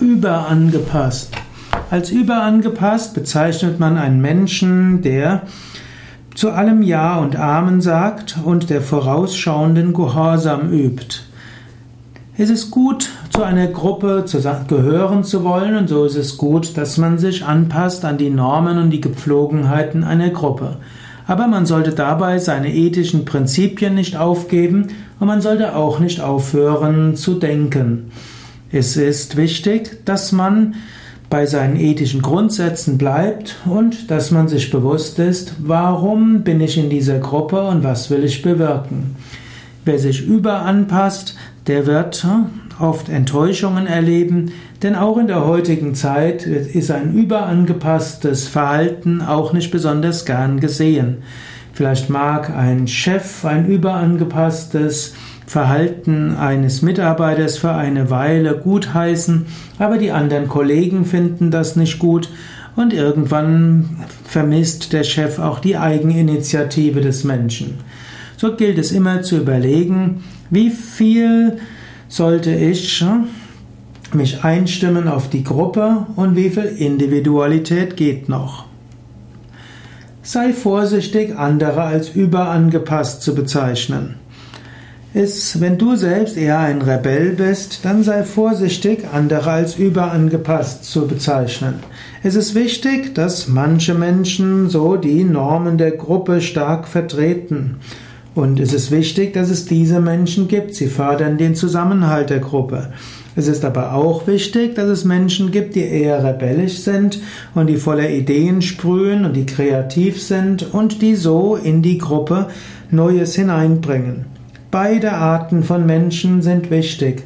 Überangepasst. Als überangepasst bezeichnet man einen Menschen, der zu allem Ja und Amen sagt und der vorausschauenden Gehorsam übt. Es ist gut, zu einer Gruppe gehören zu wollen und so ist es gut, dass man sich anpasst an die Normen und die Gepflogenheiten einer Gruppe. Aber man sollte dabei seine ethischen Prinzipien nicht aufgeben und man sollte auch nicht aufhören zu denken. Es ist wichtig, dass man bei seinen ethischen Grundsätzen bleibt und dass man sich bewusst ist, warum bin ich in dieser Gruppe und was will ich bewirken. Wer sich überanpasst, der wird oft Enttäuschungen erleben, denn auch in der heutigen Zeit ist ein überangepasstes Verhalten auch nicht besonders gern gesehen. Vielleicht mag ein Chef ein überangepasstes Verhalten eines Mitarbeiters für eine Weile gutheißen, aber die anderen Kollegen finden das nicht gut und irgendwann vermisst der Chef auch die Eigeninitiative des Menschen. So gilt es immer zu überlegen, wie viel sollte ich mich einstimmen auf die Gruppe und wie viel Individualität geht noch. Sei vorsichtig, andere als überangepasst zu bezeichnen ist, wenn du selbst eher ein Rebell bist, dann sei vorsichtig, andere als überangepasst zu bezeichnen. Es ist wichtig, dass manche Menschen so die Normen der Gruppe stark vertreten. Und es ist wichtig, dass es diese Menschen gibt. Sie fördern den Zusammenhalt der Gruppe. Es ist aber auch wichtig, dass es Menschen gibt, die eher rebellisch sind und die voller Ideen sprühen und die kreativ sind und die so in die Gruppe Neues hineinbringen. Beide Arten von Menschen sind wichtig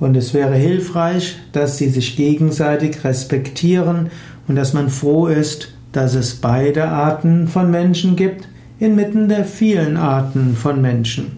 und es wäre hilfreich, dass sie sich gegenseitig respektieren und dass man froh ist, dass es beide Arten von Menschen gibt, inmitten der vielen Arten von Menschen.